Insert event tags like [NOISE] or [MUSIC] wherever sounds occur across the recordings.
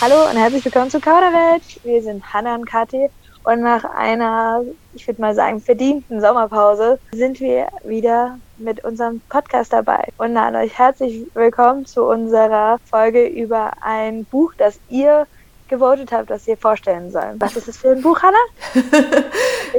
Hallo und herzlich willkommen zu Kauderwelt. Wir sind Hanna und Kathi und nach einer, ich würde mal sagen, verdienten Sommerpause sind wir wieder mit unserem Podcast dabei und an euch herzlich willkommen zu unserer Folge über ein Buch, das ihr gewotet habt, das ihr vorstellen sollen. Was ist das für ein Buch, Hanna? [LAUGHS]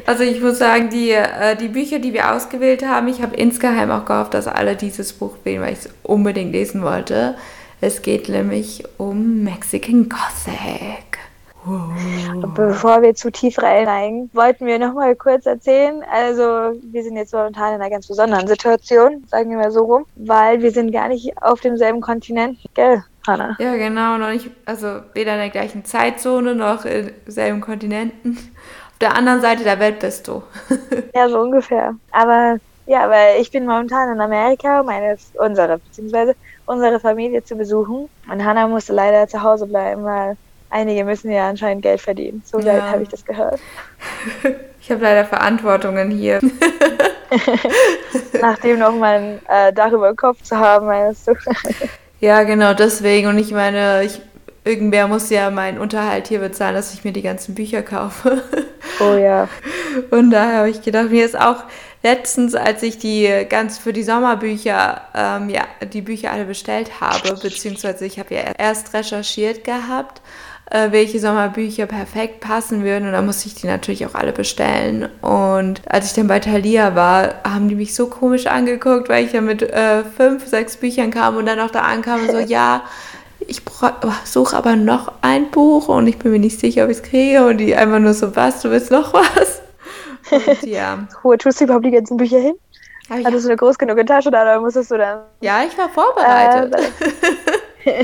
also ich muss sagen, die, äh, die Bücher, die wir ausgewählt haben, ich habe insgeheim auch gehofft, dass alle dieses Buch wählen, weil ich es unbedingt lesen wollte. Es geht nämlich um Mexican Gothic. Wow. Bevor wir zu tief reinsteigen, wollten wir noch mal kurz erzählen. Also, wir sind jetzt momentan in einer ganz besonderen Situation, sagen wir mal so rum, weil wir sind gar nicht auf demselben Kontinent, gell, Hanna? Ja, genau, noch nicht, also weder in der gleichen Zeitzone noch in selben Kontinenten. Auf der anderen Seite der Welt bist du. [LAUGHS] ja, so ungefähr. Aber ja, weil ich bin momentan in Amerika, meine, unsere, beziehungsweise unsere Familie zu besuchen. Und Hannah musste leider zu Hause bleiben, weil einige müssen ja anscheinend Geld verdienen. So ja. habe ich das gehört. [LAUGHS] Ich habe leider Verantwortungen hier. [LAUGHS] Nachdem noch mal äh, Dach über den Kopf zu haben, meinst du? [LAUGHS] ja, genau deswegen. Und ich meine, ich, irgendwer muss ja meinen Unterhalt hier bezahlen, dass ich mir die ganzen Bücher kaufe. Oh ja. Und daher habe ich gedacht, mir ist auch letztens, als ich die ganz für die Sommerbücher, ähm, ja, die Bücher alle bestellt habe, beziehungsweise ich habe ja erst recherchiert gehabt, äh, welche Sommerbücher perfekt passen würden und dann musste ich die natürlich auch alle bestellen. Und als ich dann bei Thalia war, haben die mich so komisch angeguckt, weil ich ja mit äh, fünf, sechs Büchern kam und dann auch da ankam und so, ja, ich suche aber noch ein Buch und ich bin mir nicht sicher, ob ich es kriege. Und die einfach nur so, was, du willst noch was? Und, ja. [LAUGHS] Wo tust du überhaupt die ganzen Bücher hin? Ah, ja. Hattest du eine groß genug Tasche da oder musstest du dann? Ja, ich war vorbereitet. Äh, [LAUGHS]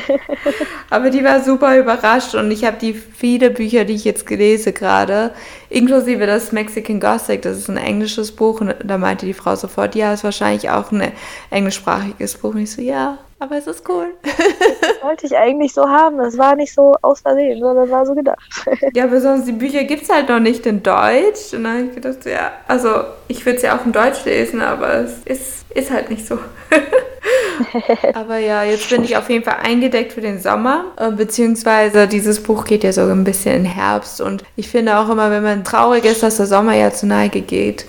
Aber die war super überrascht und ich habe die viele Bücher, die ich jetzt gelese gerade, inklusive das Mexican Gothic, das ist ein englisches Buch und da meinte die Frau sofort, ja, ist wahrscheinlich auch ein englischsprachiges Buch. Und ich so, ja, aber es ist cool. Das wollte ich eigentlich so haben. Das war nicht so aus Versehen, sondern war so gedacht. Ja, aber sonst die Bücher gibt es halt noch nicht in Deutsch. Und dann habe ich gedacht, ja, also ich würde es ja auch in Deutsch lesen, aber es ist, ist halt nicht so. [LAUGHS] aber ja, jetzt bin ich auf jeden Fall eingedeckt für den Sommer. Äh, beziehungsweise dieses Buch geht ja so ein bisschen in Herbst. Und ich finde auch immer, wenn man traurig ist, dass der Sommer ja zu Neige geht,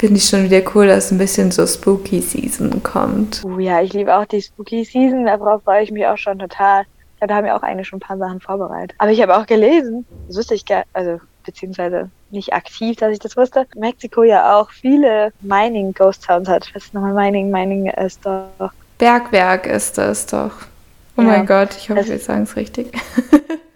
finde ich schon wieder cool, dass ein bisschen so Spooky Season kommt. Oh ja, ich liebe auch die Spooky Season, darauf freue ich mich auch schon total. Ja, da haben wir auch eigentlich schon ein paar Sachen vorbereitet. Aber ich habe auch gelesen, das wusste ich gar, also beziehungsweise nicht aktiv, dass ich das wusste, Mexiko ja auch viele Mining Ghost Towns hat. Was ist nochmal Mining? Mining ist doch. Bergwerk ist das doch. Oh ja. mein Gott, ich hoffe, wir sagen es richtig. [LAUGHS]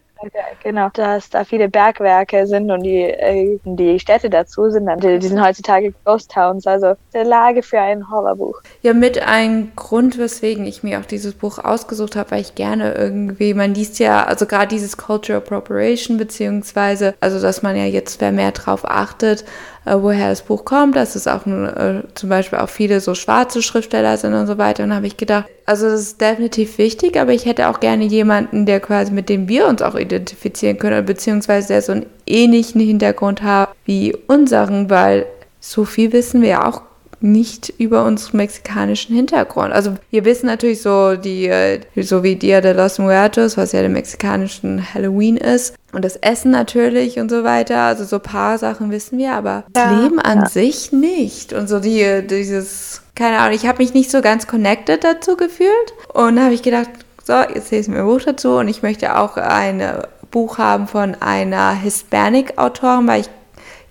genau, dass da viele Bergwerke sind und die, äh, die Städte dazu sind dann, die, die sind heutzutage Ghost Towns, also der Lage für ein Horrorbuch. Ja, mit ein Grund, weswegen ich mir auch dieses Buch ausgesucht habe, weil ich gerne irgendwie, man liest ja, also gerade dieses Cultural Appropriation, beziehungsweise, also dass man ja jetzt mehr drauf achtet, äh, woher das Buch kommt, dass es auch äh, zum Beispiel auch viele so schwarze Schriftsteller sind und so weiter. Und habe ich gedacht, also das ist definitiv wichtig, aber ich hätte auch gerne jemanden, der quasi mit dem wir uns auch identifizieren können, beziehungsweise der so einen ähnlichen Hintergrund hat wie unseren, weil so viel wissen wir ja auch nicht über unseren mexikanischen Hintergrund. Also wir wissen natürlich so die, äh, so wie Dia de los Muertos, was ja der mexikanischen Halloween ist. Und das Essen natürlich und so weiter. Also so ein paar Sachen wissen wir, aber das Leben an ja. sich nicht. Und so die, dieses, keine Ahnung, ich habe mich nicht so ganz connected dazu gefühlt. Und da habe ich gedacht, so, jetzt lese ich mir ein Buch dazu und ich möchte auch ein Buch haben von einer Hispanic-Autorin, weil ich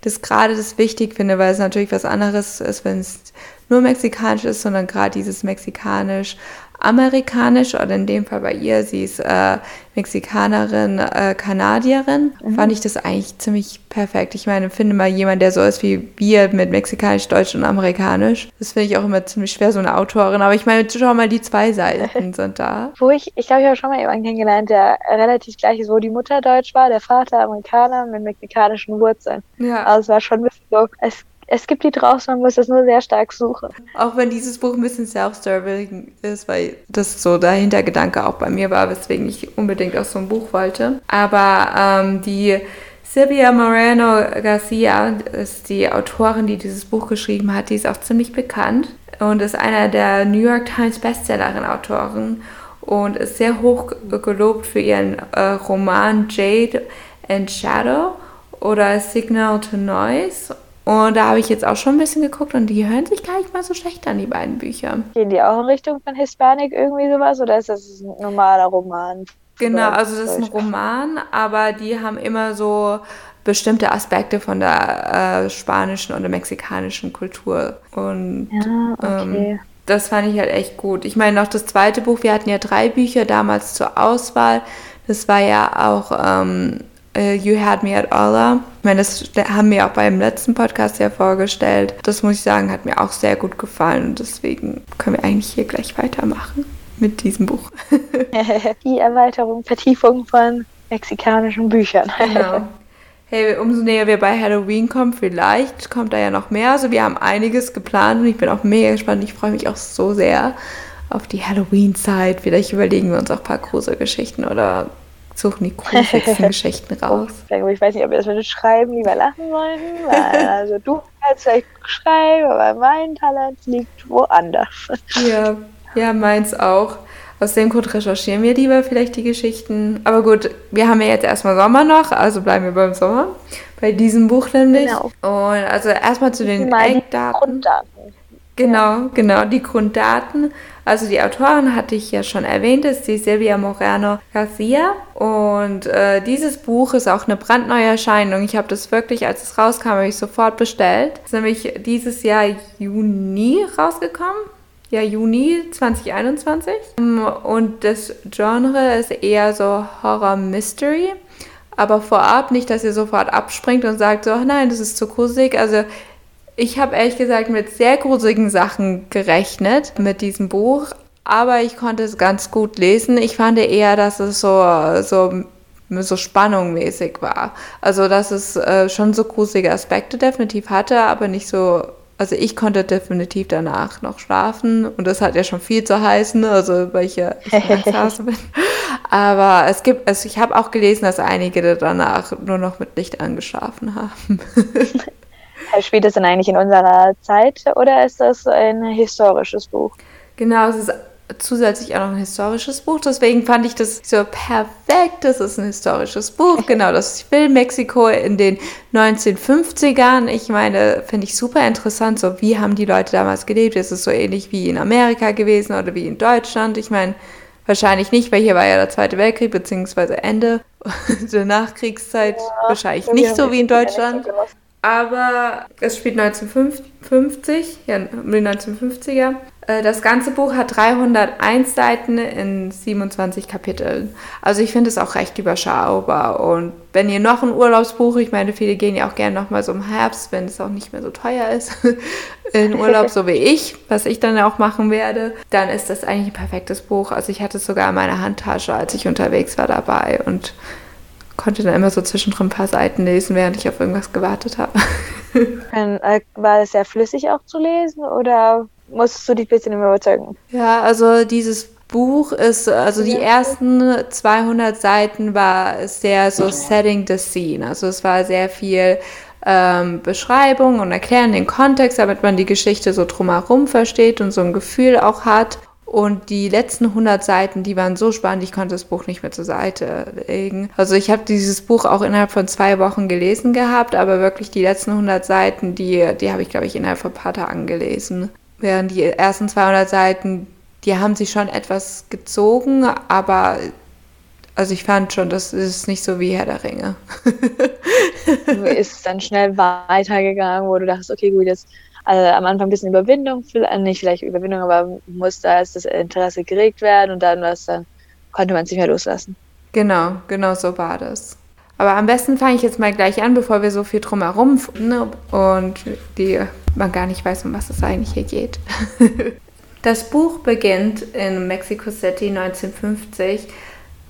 das gerade das wichtig finde, weil es natürlich was anderes ist, wenn es nur mexikanisch ist, sondern gerade dieses mexikanisch amerikanisch oder in dem Fall bei ihr, sie ist äh, Mexikanerin, äh, Kanadierin, mhm. fand ich das eigentlich ziemlich perfekt. Ich meine, finde mal jemand, der so ist wie wir mit Mexikanisch, Deutsch und Amerikanisch. Das finde ich auch immer ziemlich schwer, so eine Autorin. Aber ich meine, schau mal, die zwei Seiten [LAUGHS] sind da. Wo ich, ich glaube, ich habe schon mal jemanden kennengelernt, der relativ gleich ist, wo die Mutter Deutsch war, der Vater Amerikaner mit mexikanischen Wurzeln. Ja. Also es war schon ein bisschen so, es es gibt die draußen, man muss das nur sehr stark suchen. Auch wenn dieses Buch ein bisschen self-serving ist, weil das so der Hintergedanke auch bei mir war, weswegen ich unbedingt auch so ein Buch wollte. Aber ähm, die Silvia Moreno Garcia ist die Autorin, die dieses Buch geschrieben hat. Die ist auch ziemlich bekannt und ist einer der New York Times Bestsellerin-Autoren. und ist sehr hoch gelobt für ihren äh, Roman Jade and Shadow oder Signal to Noise. Und da habe ich jetzt auch schon ein bisschen geguckt und die hören sich gar nicht mal so schlecht an, die beiden Bücher. Gehen die auch in Richtung von Hispanic irgendwie sowas oder ist das ein normaler Roman? Genau, also das ist ein Roman, aber die haben immer so bestimmte Aspekte von der äh, spanischen oder mexikanischen Kultur. Und ja, okay. ähm, das fand ich halt echt gut. Ich meine, noch das zweite Buch, wir hatten ja drei Bücher damals zur Auswahl. Das war ja auch ähm, You Had Me at Allah. Ich meine, das haben wir auch beim letzten Podcast ja vorgestellt. Das muss ich sagen, hat mir auch sehr gut gefallen und deswegen können wir eigentlich hier gleich weitermachen mit diesem Buch. [LAUGHS] [LAUGHS] Die Erweiterung, Vertiefung von mexikanischen Büchern. genau. Hey, umso näher wir bei Halloween kommen, vielleicht kommt da ja noch mehr. Also wir haben einiges geplant und ich bin auch mega gespannt. Ich freue mich auch so sehr auf die Halloween-Zeit. Vielleicht überlegen wir uns auch ein paar Gruselgeschichten oder suchen die gruseligsten [LAUGHS] Geschichten raus. Ich weiß nicht, ob wir das mit dem Schreiben lieber lachen wollen. Also du kannst vielleicht schreiben, aber mein Talent liegt woanders. Ja, ja, meins auch. Aus dem Grund recherchieren wir lieber vielleicht die Geschichten. Aber gut, wir haben ja jetzt erstmal Sommer noch, also bleiben wir beim Sommer. Bei diesem Buch nämlich. Genau. Und also erstmal zu den Eckdaten. Grunddaten. Genau, ja. genau, die Grunddaten. Also die Autorin hatte ich ja schon erwähnt, ist die Silvia Moreno Garcia. Und äh, dieses Buch ist auch eine brandneue Erscheinung. Ich habe das wirklich, als es rauskam, habe ich sofort bestellt. Es ist nämlich dieses Jahr Juni rausgekommen. Ja, Juni 2021. Und das Genre ist eher so Horror Mystery. Aber vorab nicht, dass ihr sofort abspringt und sagt so, nein, das ist zu gruselig. Also ich habe ehrlich gesagt mit sehr gruseligen Sachen gerechnet mit diesem Buch, aber ich konnte es ganz gut lesen. Ich fand eher, dass es so, so, so spannungmäßig war. Also, dass es äh, schon so gruselige Aspekte definitiv hatte, aber nicht so. Also ich konnte definitiv danach noch schlafen und das hat ja schon viel zu heißen, also weil ich ja [LAUGHS] ich bin. Aber es gibt, also ich habe auch gelesen, dass einige danach nur noch mit Licht angeschlafen haben. [LAUGHS] Spielt es denn eigentlich in unserer Zeit oder ist das ein historisches Buch? Genau, es ist zusätzlich auch noch ein historisches Buch. Deswegen fand ich das so perfekt. Das ist ein historisches Buch. [LAUGHS] Genau, das Film Mexiko in den 1950ern. Ich meine, finde ich super interessant. So, wie haben die Leute damals gelebt? Ist es so ähnlich wie in Amerika gewesen oder wie in Deutschland? Ich meine, wahrscheinlich nicht, weil hier war ja der Zweite Weltkrieg, beziehungsweise Ende [LAUGHS] der Nachkriegszeit. Ja, wahrscheinlich nicht so wie in Deutschland aber es spielt 1950, ja, um die 1950er. Äh, das ganze Buch hat 301 Seiten in 27 Kapiteln. Also ich finde es auch recht überschaubar. Und wenn ihr noch ein Urlaubsbuch, ich meine, viele gehen ja auch gerne nochmal so im Herbst, wenn es auch nicht mehr so teuer ist, [LAUGHS] in Urlaub, so wie ich, was ich dann auch machen werde, dann ist das eigentlich ein perfektes Buch. Also ich hatte es sogar in meiner Handtasche, als ich unterwegs war dabei. Und konnte dann immer so zwischendrin ein paar Seiten lesen, während ich auf irgendwas gewartet habe. [LAUGHS] Äh, war es sehr flüssig auch zu lesen oder musstest du dich ein bisschen überzeugen? Ja, also dieses Buch ist, also die ersten 200 Seiten war sehr so Setting the Scene. Also es war sehr viel ähm, Beschreibung und Erklären den Kontext, damit man die Geschichte so drumherum versteht und so ein Gefühl auch hat. Und die letzten 100 Seiten, die waren so spannend, ich konnte das Buch nicht mehr zur Seite legen. Also ich habe dieses Buch auch innerhalb von zwei Wochen gelesen gehabt, aber wirklich die letzten 100 Seiten, die, die habe ich, glaube ich, innerhalb von ein paar Tagen gelesen. Während die ersten 200 Seiten, die haben sich schon etwas gezogen, aber also ich fand schon, das ist nicht so wie Herr der Ringe. [LAUGHS] ist es dann schnell weitergegangen, wo du dachtest, okay, gut, jetzt also am Anfang ein bisschen Überwindung, äh, nicht vielleicht Überwindung, aber muss da erst das Interesse geregt werden und dann was dann konnte man es nicht mehr loslassen. Genau, genau so war das. Aber am besten fange ich jetzt mal gleich an, bevor wir so viel drumherum ne, und die, man gar nicht weiß, um was es eigentlich hier geht. [LAUGHS] das Buch beginnt in Mexico City 1950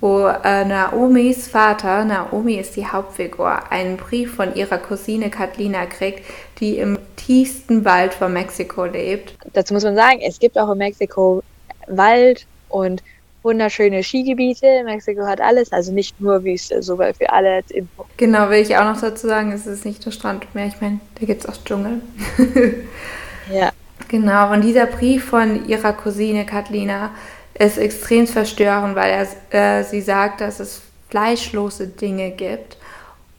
wo äh, Naomis Vater, Naomi ist die Hauptfigur, einen Brief von ihrer Cousine Katlina kriegt, die im tiefsten Wald von Mexiko lebt. Dazu muss man sagen, es gibt auch in Mexiko Wald und wunderschöne Skigebiete. Mexiko hat alles, also nicht nur Wüste, sogar für alle als Info. Genau, will ich auch noch dazu sagen, es ist nicht nur Strand mehr. Ich meine, da gibt es auch Dschungel. ja. [LAUGHS] Genau, und dieser Brief von ihrer Cousine Katlina ist extrem verstörend, weil er, äh, sie sagt, dass es fleischlose Dinge gibt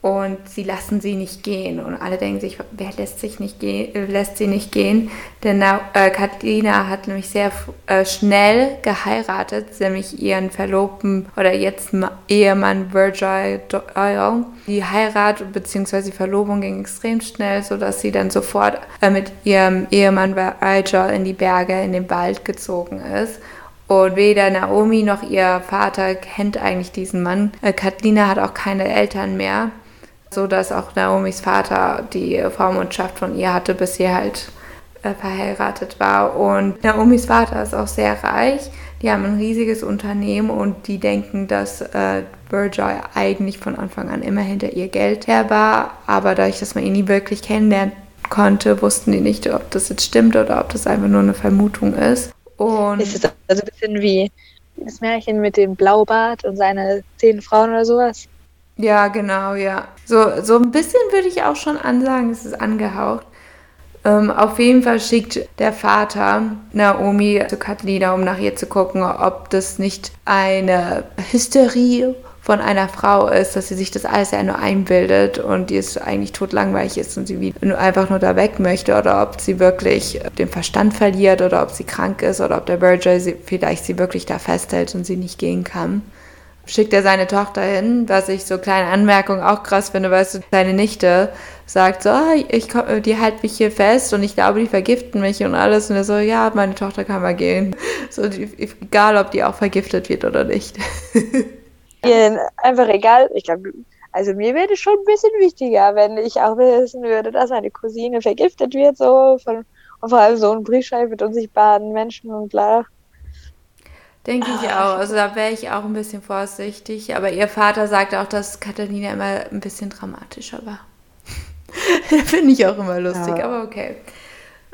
und sie lassen sie nicht gehen. Und alle denken sich, wer lässt, sich nicht gehen, äh, lässt sie nicht gehen? Denn äh, Katrina hat nämlich sehr äh, schnell geheiratet, nämlich ihren Verlobten oder jetzt Ehemann Virgil Doyle. Die Heirat bzw. Verlobung ging extrem schnell, sodass sie dann sofort äh, mit ihrem Ehemann Virgil in die Berge, in den Wald gezogen ist. Und weder Naomi noch ihr Vater kennt eigentlich diesen Mann. Äh, Katrina hat auch keine Eltern mehr so dass auch Naomis Vater die Vormundschaft von ihr hatte, bis sie halt äh, verheiratet war. Und Naomis Vater ist auch sehr reich. Die haben ein riesiges Unternehmen und die denken, dass äh, Virgil eigentlich von Anfang an immer hinter ihr Geld her war. Aber dadurch, dass man ihn nie wirklich kennenlernen konnte, wussten die nicht, ob das jetzt stimmt oder ob das einfach nur eine Vermutung ist. Und ist es also ein bisschen wie das Märchen mit dem Blaubart und seine zehn Frauen oder sowas? Ja, genau, ja. So, so ein bisschen würde ich auch schon ansagen, es ist angehaucht. Ähm, auf jeden Fall schickt der Vater Naomi zu Katlina, um nach ihr zu gucken, ob das nicht eine Hysterie von einer Frau ist, dass sie sich das alles ja nur einbildet und die es eigentlich totlangweilig ist und sie einfach nur da weg möchte oder ob sie wirklich den Verstand verliert oder ob sie krank ist oder ob der Virgil sie, vielleicht sie wirklich da festhält und sie nicht gehen kann schickt er seine Tochter hin, was ich so kleine Anmerkung auch krass finde, weißt du, seine Nichte sagt so, ah, ich komm, die hält mich hier fest und ich glaube, die vergiften mich und alles. Und er so, ja, meine Tochter kann mal gehen. So, die, egal, ob die auch vergiftet wird oder nicht. [LAUGHS] Einfach egal. Ich glaube, also mir wäre es schon ein bisschen wichtiger, wenn ich auch wissen würde, dass meine Cousine vergiftet wird, so von und vor allem so ein Briefschreiben mit unsichtbaren Menschen und bla. Denke ich ah, auch. Also da wäre ich auch ein bisschen vorsichtig. Aber ihr Vater sagt auch, dass Katharina immer ein bisschen dramatischer war. [LAUGHS] Finde ich auch immer lustig, ja. aber okay.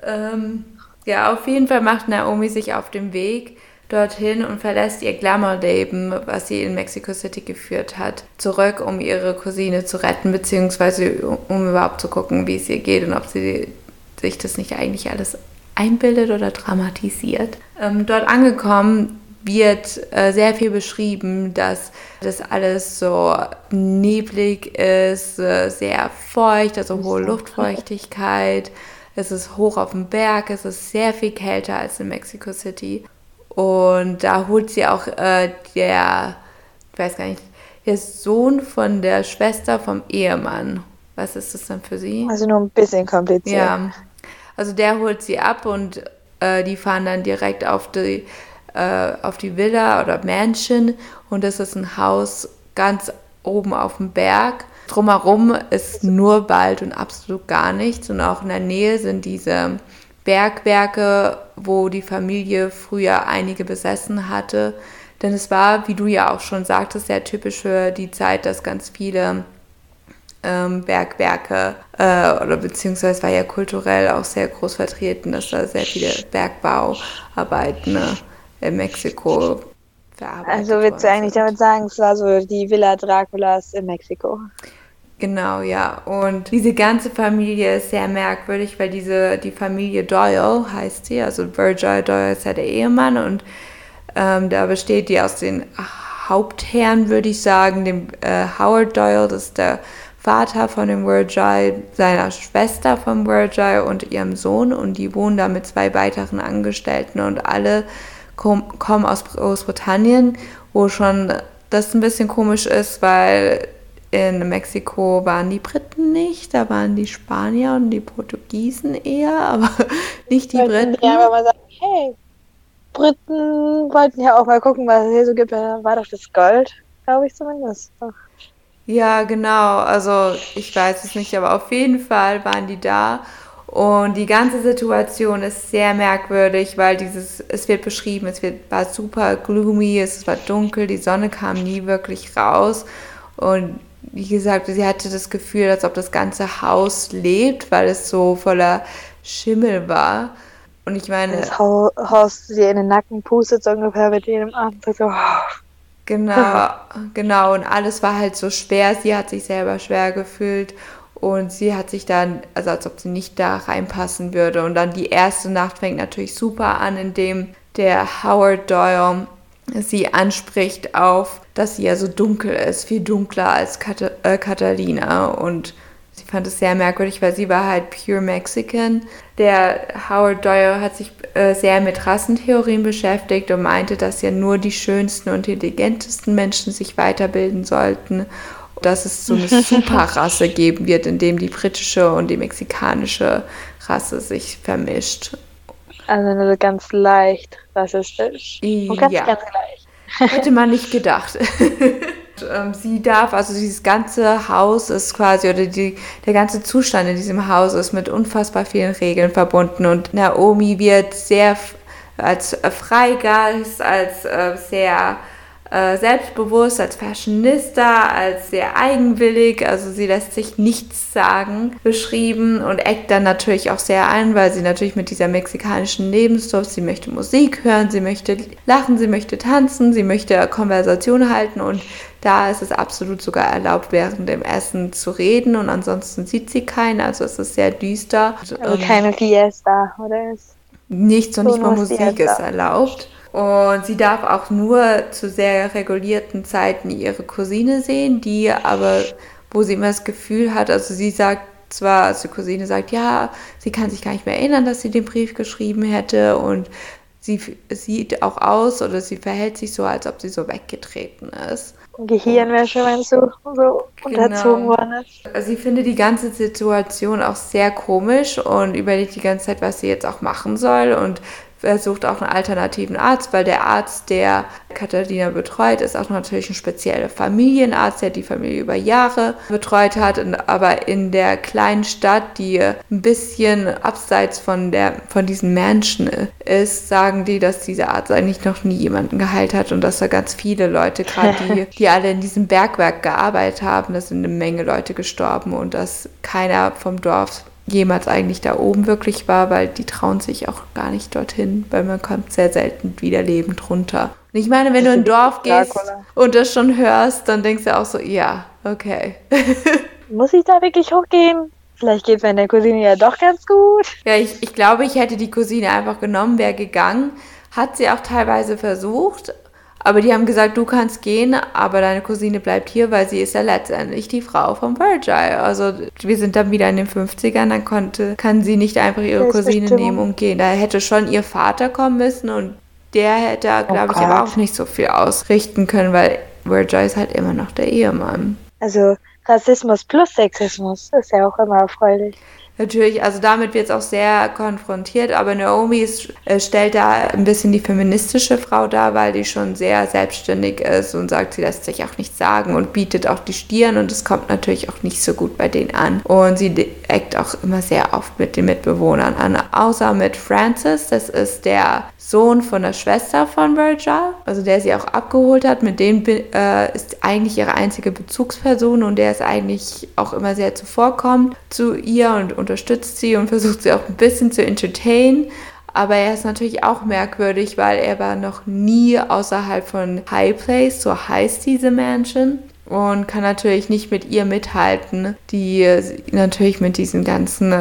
Ähm, ja, auf jeden Fall macht Naomi sich auf den Weg dorthin und verlässt ihr Glamour-Leben, was sie in Mexico City geführt hat, zurück, um ihre Cousine zu retten, beziehungsweise um überhaupt zu gucken, wie es ihr geht und ob sie sich das nicht eigentlich alles einbildet oder dramatisiert. Ähm, dort angekommen wird äh, sehr viel beschrieben, dass das alles so neblig ist, äh, sehr feucht, also hohe Luftfeuchtigkeit. Es ist hoch auf dem Berg, es ist sehr viel kälter als in Mexico City. Und da holt sie auch äh, der, ich weiß gar nicht, der Sohn von der Schwester vom Ehemann. Was ist das dann für sie? Also nur ein bisschen kompliziert. Ja. Also der holt sie ab und äh, die fahren dann direkt auf die äh, auf die Villa oder Mansion und das ist ein Haus ganz oben auf dem Berg. Drumherum ist nur Wald und absolut gar nichts und auch in der Nähe sind diese Bergwerke, wo die Familie früher einige besessen hatte. Denn es war, wie du ja auch schon sagtest, sehr typisch für die Zeit, dass ganz viele ähm, Bergwerke äh, oder beziehungsweise war ja kulturell auch sehr groß vertreten, dass da sehr viele Bergbauarbeiten ne, in Mexiko verarbeitet Also willst du eigentlich damit sagen, es war so die Villa Draculas in Mexiko? Genau, ja. Und diese ganze Familie ist sehr merkwürdig, weil diese, die Familie Doyle heißt sie, also Virgil Doyle ist ja der Ehemann und ähm, da besteht die aus den Hauptherren, würde ich sagen, dem äh, Howard Doyle, das ist der Vater von dem Virgil, seiner Schwester von Virgil und ihrem Sohn und die wohnen da mit zwei weiteren Angestellten und alle kommen aus Großbritannien, wo schon das ein bisschen komisch ist, weil in Mexiko waren die Briten nicht, da waren die Spanier und die Portugiesen eher, [LAUGHS] aber nicht die Briten. Ja, aber man sagt, hey, Briten wollten ja auch mal gucken, was es hier so gibt. Da war doch das Gold, glaube ich zumindest. Ja, genau. Also ich weiß es nicht, aber auf jeden Fall waren die da und die ganze Situation ist sehr merkwürdig, weil dieses, es wird beschrieben, es wird, war super gloomy, es war dunkel, die Sonne kam nie wirklich raus. Und wie gesagt, sie hatte das Gefühl, als ob das ganze Haus lebt, weil es so voller Schimmel war. Und ich meine. Das Haus dir in den Nacken pustet so ungefähr mit jedem Atemzug. So. Genau, [LAUGHS] genau. Und alles war halt so schwer. Sie hat sich selber schwer gefühlt. Und sie hat sich dann, also als ob sie nicht da reinpassen würde. Und dann die erste Nacht fängt natürlich super an, indem der Howard Doyle sie anspricht auf, dass sie ja so dunkel ist, viel dunkler als Kat äh, Catalina und sie fand es sehr merkwürdig, weil sie war halt pure Mexican. Der Howard Doyle hat sich äh, sehr mit Rassentheorien beschäftigt und meinte, dass ja nur die schönsten und intelligentesten Menschen sich weiterbilden sollten dass es so eine [LAUGHS] Superrasse geben wird, in dem die britische und die mexikanische Rasse sich vermischt. Also nur ganz leicht rassistisch. Und ganz, ja. ganz leicht. Hätte man nicht [LAUGHS] gedacht. Ähm, sie darf, also dieses ganze Haus ist quasi, oder die, der ganze Zustand in diesem Haus ist mit unfassbar vielen Regeln verbunden und Naomi wird sehr als Freigeist, als äh, sehr äh, selbstbewusst, als Fashionista, als sehr eigenwillig, also sie lässt sich nichts sagen, beschrieben und eckt dann natürlich auch sehr ein, weil sie natürlich mit dieser mexikanischen Lebensdorf, sie möchte Musik hören, sie möchte lachen, sie möchte tanzen, sie möchte Konversation halten und da ist es absolut sogar erlaubt, während dem Essen zu reden und ansonsten sieht sie keinen, also es ist sehr düster. Also keine Fiesta, oder? Nichts und so nicht mal Musik ist erlaubt. Und sie darf auch nur zu sehr regulierten Zeiten ihre Cousine sehen, die aber, wo sie immer das Gefühl hat, also sie sagt zwar, also die Cousine sagt, ja, sie kann sich gar nicht mehr erinnern, dass sie den Brief geschrieben hätte und sie sieht auch aus oder sie verhält sich so, als ob sie so weggetreten ist. Gehirnwäsche, wenn so, so unterzogen genau. worden ist. Sie findet die ganze Situation auch sehr komisch und überlegt die ganze Zeit, was sie jetzt auch machen soll und versucht auch einen alternativen Arzt, weil der Arzt, der Katharina betreut, ist auch natürlich ein spezieller Familienarzt, der die Familie über Jahre betreut hat. Aber in der kleinen Stadt, die ein bisschen abseits von, der, von diesen Menschen ist, sagen die, dass dieser Arzt eigentlich noch nie jemanden geheilt hat und dass da ganz viele Leute, gerade die, [LAUGHS] die alle in diesem Bergwerk gearbeitet haben, da sind eine Menge Leute gestorben und dass keiner vom Dorf jemals eigentlich da oben wirklich war, weil die trauen sich auch gar nicht dorthin, weil man kommt sehr selten wieder lebend runter. Und ich meine, wenn du in ein Dorf gehst und das schon hörst, dann denkst du auch so, ja, okay. [LAUGHS] Muss ich da wirklich hochgehen? Vielleicht geht es meiner Cousine ja doch ganz gut. Ja, ich, ich glaube, ich hätte die Cousine einfach genommen, wäre gegangen. Hat sie auch teilweise versucht, aber die haben gesagt, du kannst gehen, aber deine Cousine bleibt hier, weil sie ist ja letztendlich die Frau von Virgil. Also wir sind dann wieder in den 50ern, dann konnte, kann sie nicht einfach ihre Cousine nehmen und gehen. Da hätte schon ihr Vater kommen müssen und der hätte, glaube oh ich, aber auch nicht so viel ausrichten können, weil Virgil ist halt immer noch der Ehemann. Also Rassismus plus Sexismus ist ja auch immer erfreulich. Natürlich, also damit wird es auch sehr konfrontiert, aber Naomi ist, äh, stellt da ein bisschen die feministische Frau dar, weil die schon sehr selbstständig ist und sagt, sie lässt sich auch nichts sagen und bietet auch die Stirn und es kommt natürlich auch nicht so gut bei denen an. Und sie eckt auch immer sehr oft mit den Mitbewohnern an, außer mit Francis, das ist der Sohn von der Schwester von Virgil, also der sie auch abgeholt hat, mit dem äh, ist eigentlich ihre einzige Bezugsperson und der ist eigentlich auch immer sehr zuvorkommend zu ihr und unterstützt sie und versucht sie auch ein bisschen zu entertainen. Aber er ist natürlich auch merkwürdig, weil er war noch nie außerhalb von High Place, so heißt diese Mansion und kann natürlich nicht mit ihr mithalten, die natürlich mit diesen ganzen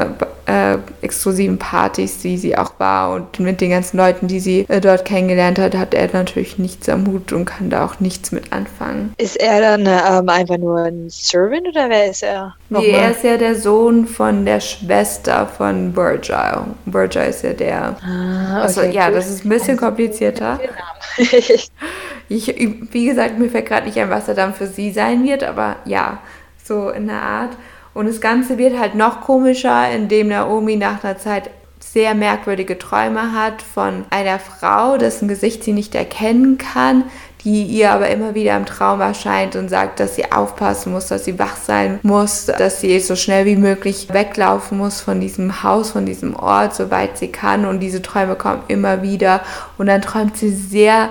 äh, exklusiven Partys, die sie auch war und mit den ganzen Leuten, die sie äh, dort kennengelernt hat, hat er natürlich nichts am Hut und kann da auch nichts mit anfangen. Ist er dann ähm, einfach nur ein Servant oder wer ist er? Nee, er ist ja der Sohn von der Schwester von Virgil. Virgil ist ja der. Ah, okay, also, ja, das ist ein bisschen komplizierter. [LAUGHS] [LAUGHS] Ich, wie gesagt, mir fällt gerade nicht ein, was er dann für sie sein wird, aber ja, so in der Art. Und das Ganze wird halt noch komischer, indem Naomi nach einer Zeit sehr merkwürdige Träume hat von einer Frau, dessen Gesicht sie nicht erkennen kann, die ihr aber immer wieder im Traum erscheint und sagt, dass sie aufpassen muss, dass sie wach sein muss, dass sie so schnell wie möglich weglaufen muss von diesem Haus, von diesem Ort, soweit sie kann. Und diese Träume kommen immer wieder. Und dann träumt sie sehr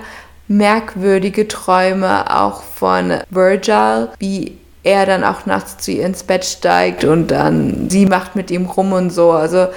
merkwürdige Träume auch von Virgil, wie er dann auch nachts zu ihr ins Bett steigt und dann sie macht mit ihm rum und so. Also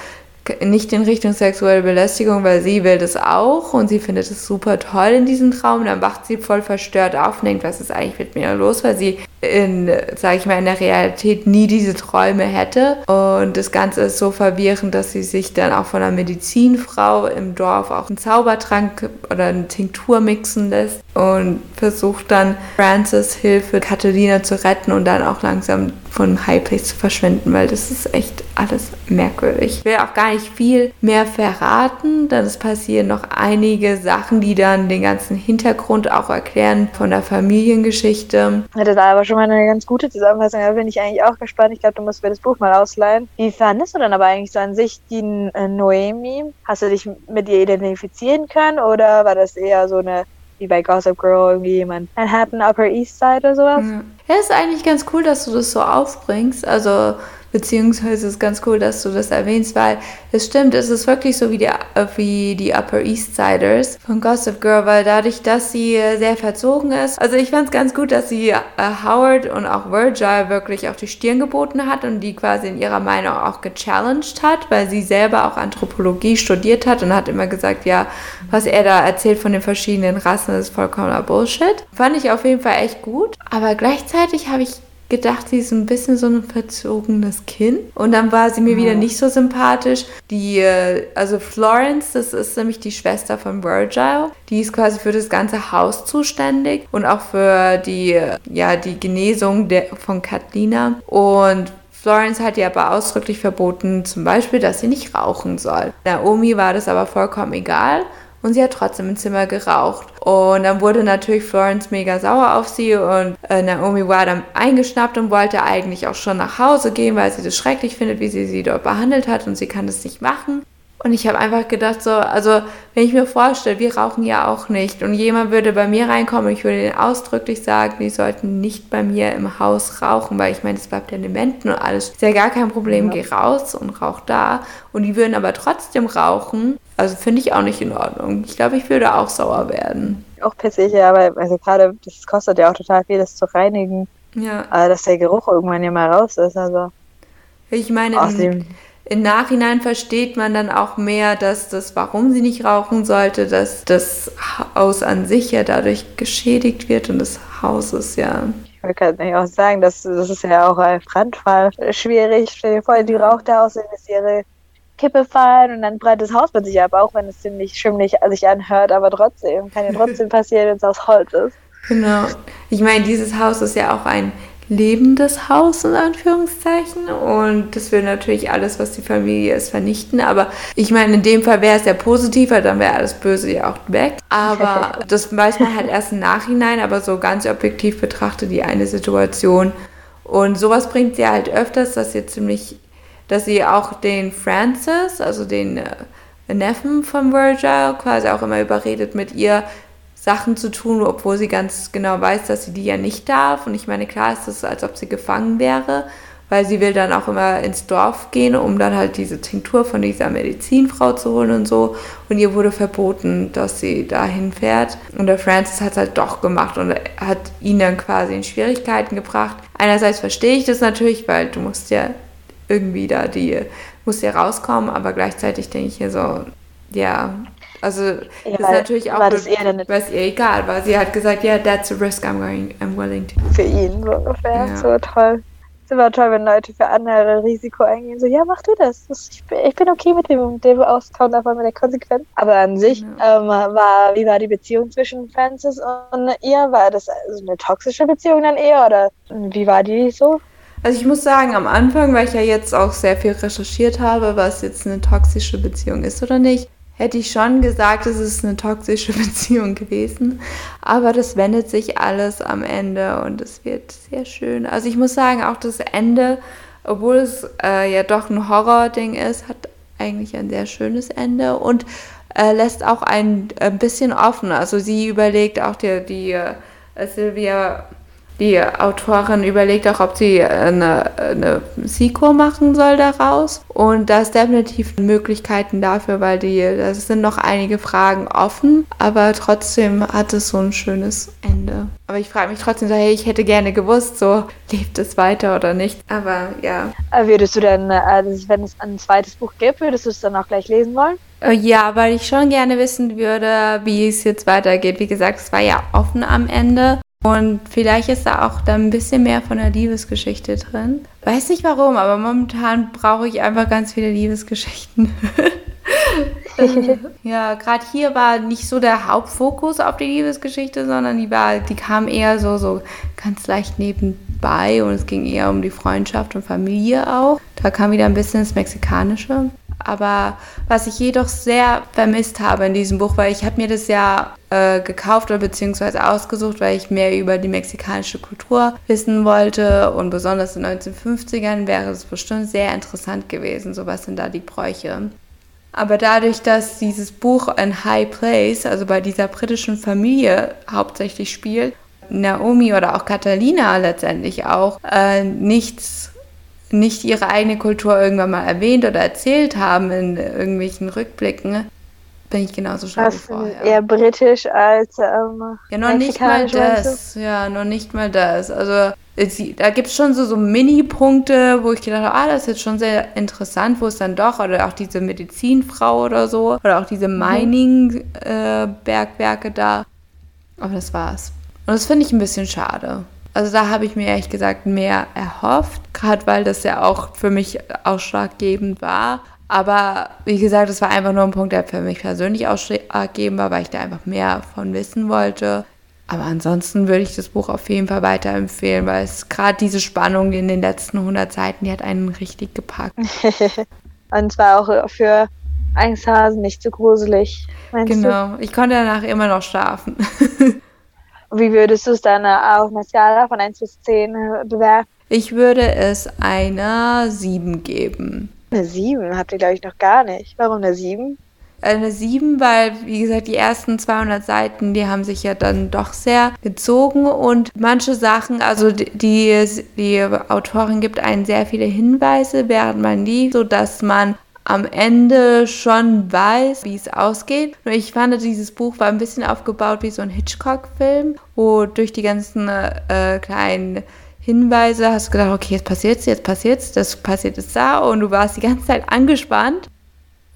nicht in Richtung sexuelle Belästigung, weil sie will das auch und sie findet es super toll in diesem Traum. Dann wacht sie voll verstört auf und denkt, was ist eigentlich mit mir los, weil sie in, sag ich mal, in der Realität nie diese Träume hätte. Und das Ganze ist so verwirrend, dass sie sich dann auch von einer Medizinfrau im Dorf auch einen Zaubertrank oder eine Tinktur mixen lässt und versucht dann Francis Hilfe Catalina zu retten und dann auch langsam von High Place zu verschwinden, weil das ist echt alles merkwürdig. Ich will auch gar nicht viel mehr verraten, denn es passieren noch einige Sachen, die dann den ganzen Hintergrund auch erklären von der Familiengeschichte. Ja, das schon mal eine ganz gute Zusammenfassung. Da bin ich eigentlich auch gespannt. Ich glaube, du musst mir das Buch mal ausleihen. Wie fandest du dann aber eigentlich so an sich die äh, Noemi? Hast du dich mit ihr identifizieren können oder war das eher so eine wie bei Gossip Girl irgendwie jemand Manhattan Upper East Side oder sowas. Ja, ist eigentlich ganz cool, dass du das so aufbringst. Also Beziehungsweise ist ganz cool, dass du das erwähnst, weil es stimmt, es ist wirklich so wie die, wie die Upper East Siders von Gossip Girl, weil dadurch, dass sie sehr verzogen ist. Also ich fand es ganz gut, dass sie äh, Howard und auch Virgil wirklich auf die Stirn geboten hat und die quasi in ihrer Meinung auch gechallenged hat, weil sie selber auch Anthropologie studiert hat und hat immer gesagt, ja, was er da erzählt von den verschiedenen Rassen ist vollkommener Bullshit. Fand ich auf jeden Fall echt gut. Aber gleichzeitig habe ich gedacht, sie ist ein bisschen so ein verzogenes Kind. Und dann war sie mir wieder nicht so sympathisch. Die, äh, also Florence, das ist nämlich die Schwester von Virgil. Die ist quasi für das ganze Haus zuständig und auch für die, ja, die Genesung der, von Katlina. Und Florence hat ihr aber ausdrücklich verboten, zum Beispiel, dass sie nicht rauchen soll. Naomi war das aber vollkommen egal und sie hat trotzdem im Zimmer geraucht. Und dann wurde natürlich Florence mega sauer auf sie und äh, Naomi war dann eingeschnappt und wollte eigentlich auch schon nach Hause gehen, weil sie das schrecklich findet, wie sie sie dort behandelt hat und sie kann das nicht machen. Und ich habe einfach gedacht, so, also wenn ich mir vorstelle, wir rauchen ja auch nicht und jemand würde bei mir reinkommen und ich würde ihnen ausdrücklich sagen, die sollten nicht bei mir im Haus rauchen, weil ich meine, es bleibt ja Elementen und alles. Ist ja gar kein Problem, ja. geh raus und rauch da. Und die würden aber trotzdem rauchen. Also finde ich auch nicht in Ordnung. Ich glaube, ich würde auch sauer werden. Auch pissig, ja, weil also gerade das kostet ja auch total viel, das zu reinigen. Ja. Aber dass der Geruch irgendwann ja mal raus ist, also. Ich meine, Außerdem, im Nachhinein versteht man dann auch mehr, dass das, warum sie nicht rauchen sollte, dass das Haus an sich ja dadurch geschädigt wird und das Haus ist ja. Ich kann nicht auch sagen, das, das ist ja auch ein Brandfall schwierig. Stell dir vor, die raucht da aus, ist ihre Kippe fallen und dann brennt das Haus mit sich ab, auch wenn es ziemlich schimmlig sich anhört, aber trotzdem, kann ja trotzdem [LAUGHS] passieren, wenn es aus Holz ist. Genau. Ich meine, dieses Haus ist ja auch ein lebendes Haus in Anführungszeichen und das will natürlich alles, was die Familie ist, vernichten. Aber ich meine, in dem Fall wäre es ja positiver, dann wäre alles Böse ja auch weg. Aber [LAUGHS] das weiß man halt erst im Nachhinein, aber so ganz objektiv betrachtet die eine Situation. Und sowas bringt sie halt öfters, dass sie ziemlich, dass sie auch den Francis, also den äh, Neffen von Virgil, quasi auch immer überredet, mit ihr Sachen zu tun, obwohl sie ganz genau weiß, dass sie die ja nicht darf. Und ich meine, klar ist es, als ob sie gefangen wäre, weil sie will dann auch immer ins Dorf gehen, um dann halt diese Tinktur von dieser Medizinfrau zu holen und so. Und ihr wurde verboten, dass sie dahin fährt. Und der Francis hat es halt doch gemacht und hat ihn dann quasi in Schwierigkeiten gebracht. Einerseits verstehe ich das natürlich, weil du musst ja irgendwie da die, musst ja rauskommen, aber gleichzeitig denke ich hier so, ja, also ja, das ist natürlich auch, war das eher dann was ihr egal war. Sie hat gesagt, ja, yeah, that's a risk I'm, going, I'm willing to. Für ihn so ungefähr. Ja. So toll. Es ist immer toll, wenn Leute für andere Risiko eingehen. So, ja, mach du das. das ich, bin, ich, bin, okay mit dem, dem Auskommen davon, mit der Konsequenz. Aber an sich ja. ähm, war, wie war die Beziehung zwischen Francis und ihr? War das also eine toxische Beziehung dann eher oder wie war die so? Also ich muss sagen, am Anfang, weil ich ja jetzt auch sehr viel recherchiert habe, was jetzt eine toxische Beziehung ist oder nicht, hätte ich schon gesagt, es ist eine toxische [LAUGHS] Beziehung gewesen. Aber das wendet sich alles am Ende und es wird sehr schön. Also ich muss sagen, auch das Ende, obwohl es äh, ja doch ein Horror-Ding ist, hat eigentlich ein sehr schönes Ende und äh, lässt auch ein, ein bisschen offen. Also sie überlegt auch die, die äh, Sylvia die Autorin überlegt auch, ob sie eine, eine Sequel machen soll daraus. Und da ist definitiv Möglichkeiten dafür, weil die, es sind noch einige Fragen offen, aber trotzdem hat es so ein schönes Ende. Aber ich frage mich trotzdem so, hey, ich hätte gerne gewusst, so lebt es weiter oder nicht. Aber ja. Würdest du denn, also wenn es ein zweites Buch gibt, würdest du es dann auch gleich lesen wollen? Äh, ja, weil ich schon gerne wissen würde, wie es jetzt weitergeht. Wie gesagt, es war ja offen am Ende. Und vielleicht ist da auch dann ein bisschen mehr von der Liebesgeschichte drin. Weiß nicht warum, aber momentan brauche ich einfach ganz viele Liebesgeschichten. [LAUGHS] ja, gerade hier war nicht so der Hauptfokus auf die Liebesgeschichte, sondern die war, die kam eher so, so ganz leicht nebenbei und es ging eher um die Freundschaft und Familie auch. Da kam wieder ein bisschen das Mexikanische. Aber was ich jedoch sehr vermisst habe in diesem Buch, weil ich habe mir das ja äh, gekauft oder beziehungsweise ausgesucht, weil ich mehr über die mexikanische Kultur wissen wollte und besonders in den 1950ern wäre es bestimmt sehr interessant gewesen, so was sind da die Bräuche. Aber dadurch, dass dieses Buch in High Place, also bei dieser britischen Familie hauptsächlich spielt, Naomi oder auch Catalina letztendlich auch äh, nichts nicht ihre eigene Kultur irgendwann mal erwähnt oder erzählt haben in irgendwelchen Rückblicken, bin ich genauso schade wie vorher. Eher britisch als ähm, Ja, noch nicht mal das. Ja, noch nicht mal das. Also da gibt es schon so, so Mini-Punkte, wo ich gedacht habe, ah, das ist jetzt schon sehr interessant, wo es dann doch, oder auch diese Medizinfrau oder so, oder auch diese mhm. Mining-Bergwerke äh, da. Aber das war's. Und das finde ich ein bisschen schade. Also da habe ich mir ehrlich gesagt mehr erhofft, gerade weil das ja auch für mich ausschlaggebend war. Aber wie gesagt, es war einfach nur ein Punkt, der für mich persönlich ausschlaggebend war, weil ich da einfach mehr von wissen wollte. Aber ansonsten würde ich das Buch auf jeden Fall weiterempfehlen, weil es gerade diese Spannung in den letzten 100 Seiten, die hat einen richtig gepackt. [LAUGHS] Und zwar auch für Angsthasen nicht zu so gruselig. Genau, du? ich konnte danach immer noch schlafen. [LAUGHS] Wie würdest du es dann auf einer Skala von 1 bis 10 äh, bewerten? Ich würde es eine 7 geben. Eine 7? Habt ihr, glaube ich, noch gar nicht. Warum eine 7? Eine 7, weil, wie gesagt, die ersten 200 Seiten, die haben sich ja dann doch sehr gezogen und manche Sachen, also die, die Autorin gibt einen sehr viele Hinweise, während man liest, sodass man am Ende schon weiß, wie es ausgeht. Nur ich fand, dieses Buch war ein bisschen aufgebaut wie so ein Hitchcock-Film, wo durch die ganzen äh, kleinen Hinweise hast du gedacht, okay, jetzt passiert's, jetzt passiert's, das passiert jetzt da und du warst die ganze Zeit angespannt.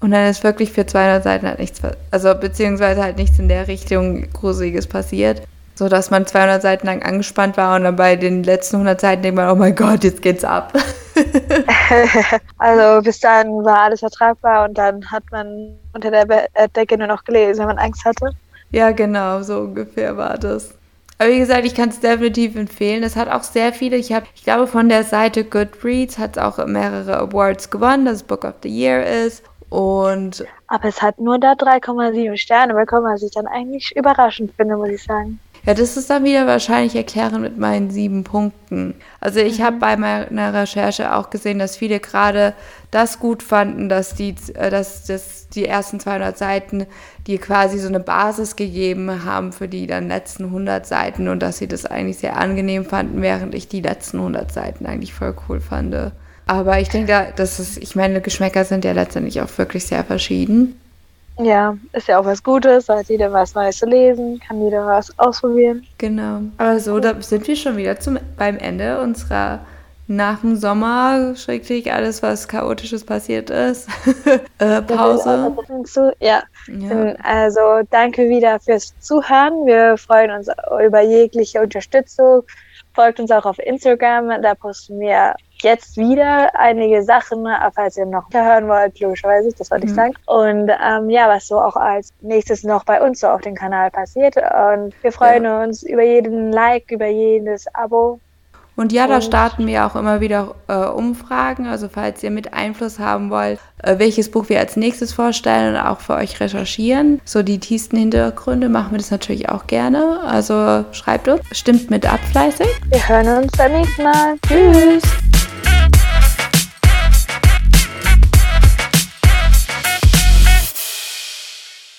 Und dann ist wirklich für 200 Seiten halt nichts, also beziehungsweise halt nichts in der Richtung Gruseliges passiert so dass man 200 Seiten lang angespannt war und dann bei den letzten 100 Seiten denkt man, oh mein Gott, jetzt geht's ab. [LAUGHS] also bis dann war alles ertragbar und dann hat man unter der äh, Decke nur noch gelesen, wenn man Angst hatte. Ja, genau, so ungefähr war das. Aber wie gesagt, ich kann es definitiv empfehlen. Es hat auch sehr viele. Ich habe, ich glaube, von der Seite Goodreads hat es auch mehrere Awards gewonnen, dass es Book of the Year ist. Und aber es hat nur da 3,7 Sterne bekommen, was ich dann eigentlich überraschend finde, muss ich sagen. Ja, das ist dann wieder wahrscheinlich erklären mit meinen sieben Punkten. Also ich mhm. habe bei meiner Recherche auch gesehen, dass viele gerade das gut fanden, dass die, äh, dass das die ersten 200 Seiten, die quasi so eine Basis gegeben haben für die dann letzten 100 Seiten und dass sie das eigentlich sehr angenehm fanden, während ich die letzten 100 Seiten eigentlich voll cool fand. Aber ich denke, dass es, ich meine, Geschmäcker sind ja letztendlich auch wirklich sehr verschieden. Ja, ist ja auch was Gutes, hat jeder was Neues zu lesen, kann jeder was ausprobieren. Genau. Aber so, da sind wir schon wieder zum, beim Ende unserer nach dem Sommer, schrägstrich alles, was Chaotisches passiert ist. [LAUGHS] äh, Pause. Ja. ja. Also danke wieder fürs Zuhören. Wir freuen uns über jegliche Unterstützung. Folgt uns auch auf Instagram, da posten wir jetzt wieder einige Sachen, falls ihr noch hören wollt, logischerweise, das wollte mhm. ich sagen. Und ähm, ja, was so auch als nächstes noch bei uns so auf dem Kanal passiert. Und wir freuen ja. uns über jeden Like, über jedes Abo. Und ja, da starten wir auch immer wieder äh, Umfragen. Also falls ihr mit Einfluss haben wollt, äh, welches Buch wir als nächstes vorstellen und auch für euch recherchieren. So die tiefsten Hintergründe machen wir das natürlich auch gerne. Also schreibt uns, stimmt mit ab fleißig. Wir hören uns beim nächsten Mal. Tschüss.